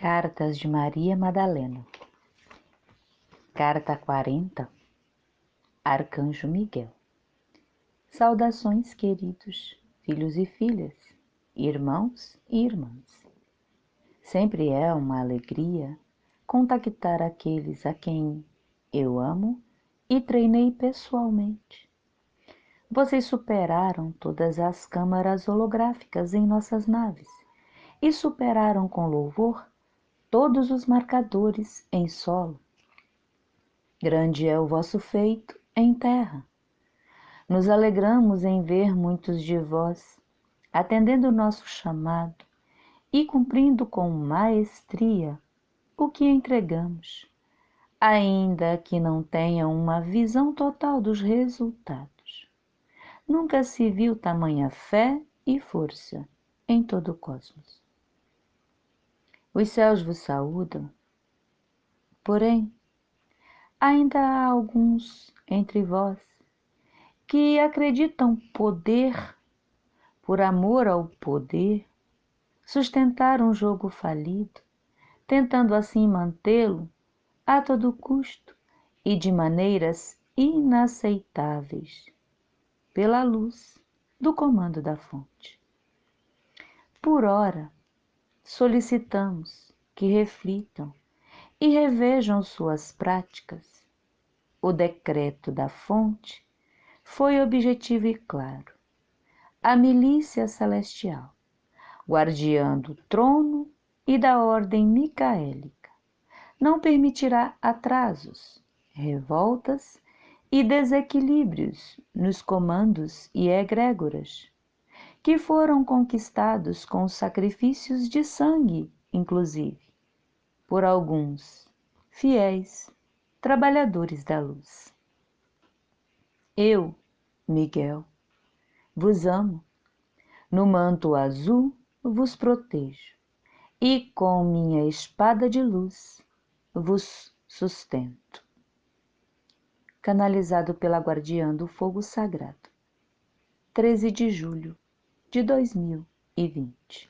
Cartas de Maria Madalena Carta 40 Arcanjo Miguel Saudações, queridos filhos e filhas, irmãos e irmãs. Sempre é uma alegria contactar aqueles a quem eu amo e treinei pessoalmente. Vocês superaram todas as câmaras holográficas em nossas naves e superaram com louvor todos os marcadores em solo. Grande é o vosso feito em terra. Nos alegramos em ver muitos de vós atendendo o nosso chamado e cumprindo com maestria o que entregamos, ainda que não tenham uma visão total dos resultados. Nunca se viu tamanha fé e força em todo o cosmos. Os céus vos saúdam. Porém, ainda há alguns entre vós que acreditam poder, por amor ao poder, sustentar um jogo falido, tentando assim mantê-lo a todo custo e de maneiras inaceitáveis, pela luz do comando da fonte. Por ora, solicitamos que reflitam e revejam suas práticas. O decreto da fonte foi objetivo e claro. A milícia celestial, guardiã do trono e da ordem micaélica, não permitirá atrasos, revoltas e desequilíbrios nos comandos e egrégoras que foram conquistados com sacrifícios de sangue, inclusive, por alguns fiéis trabalhadores da luz. Eu, Miguel, vos amo, no manto azul vos protejo e com minha espada de luz vos sustento. Canalizado pela Guardiã do Fogo Sagrado. 13 de julho de 2020.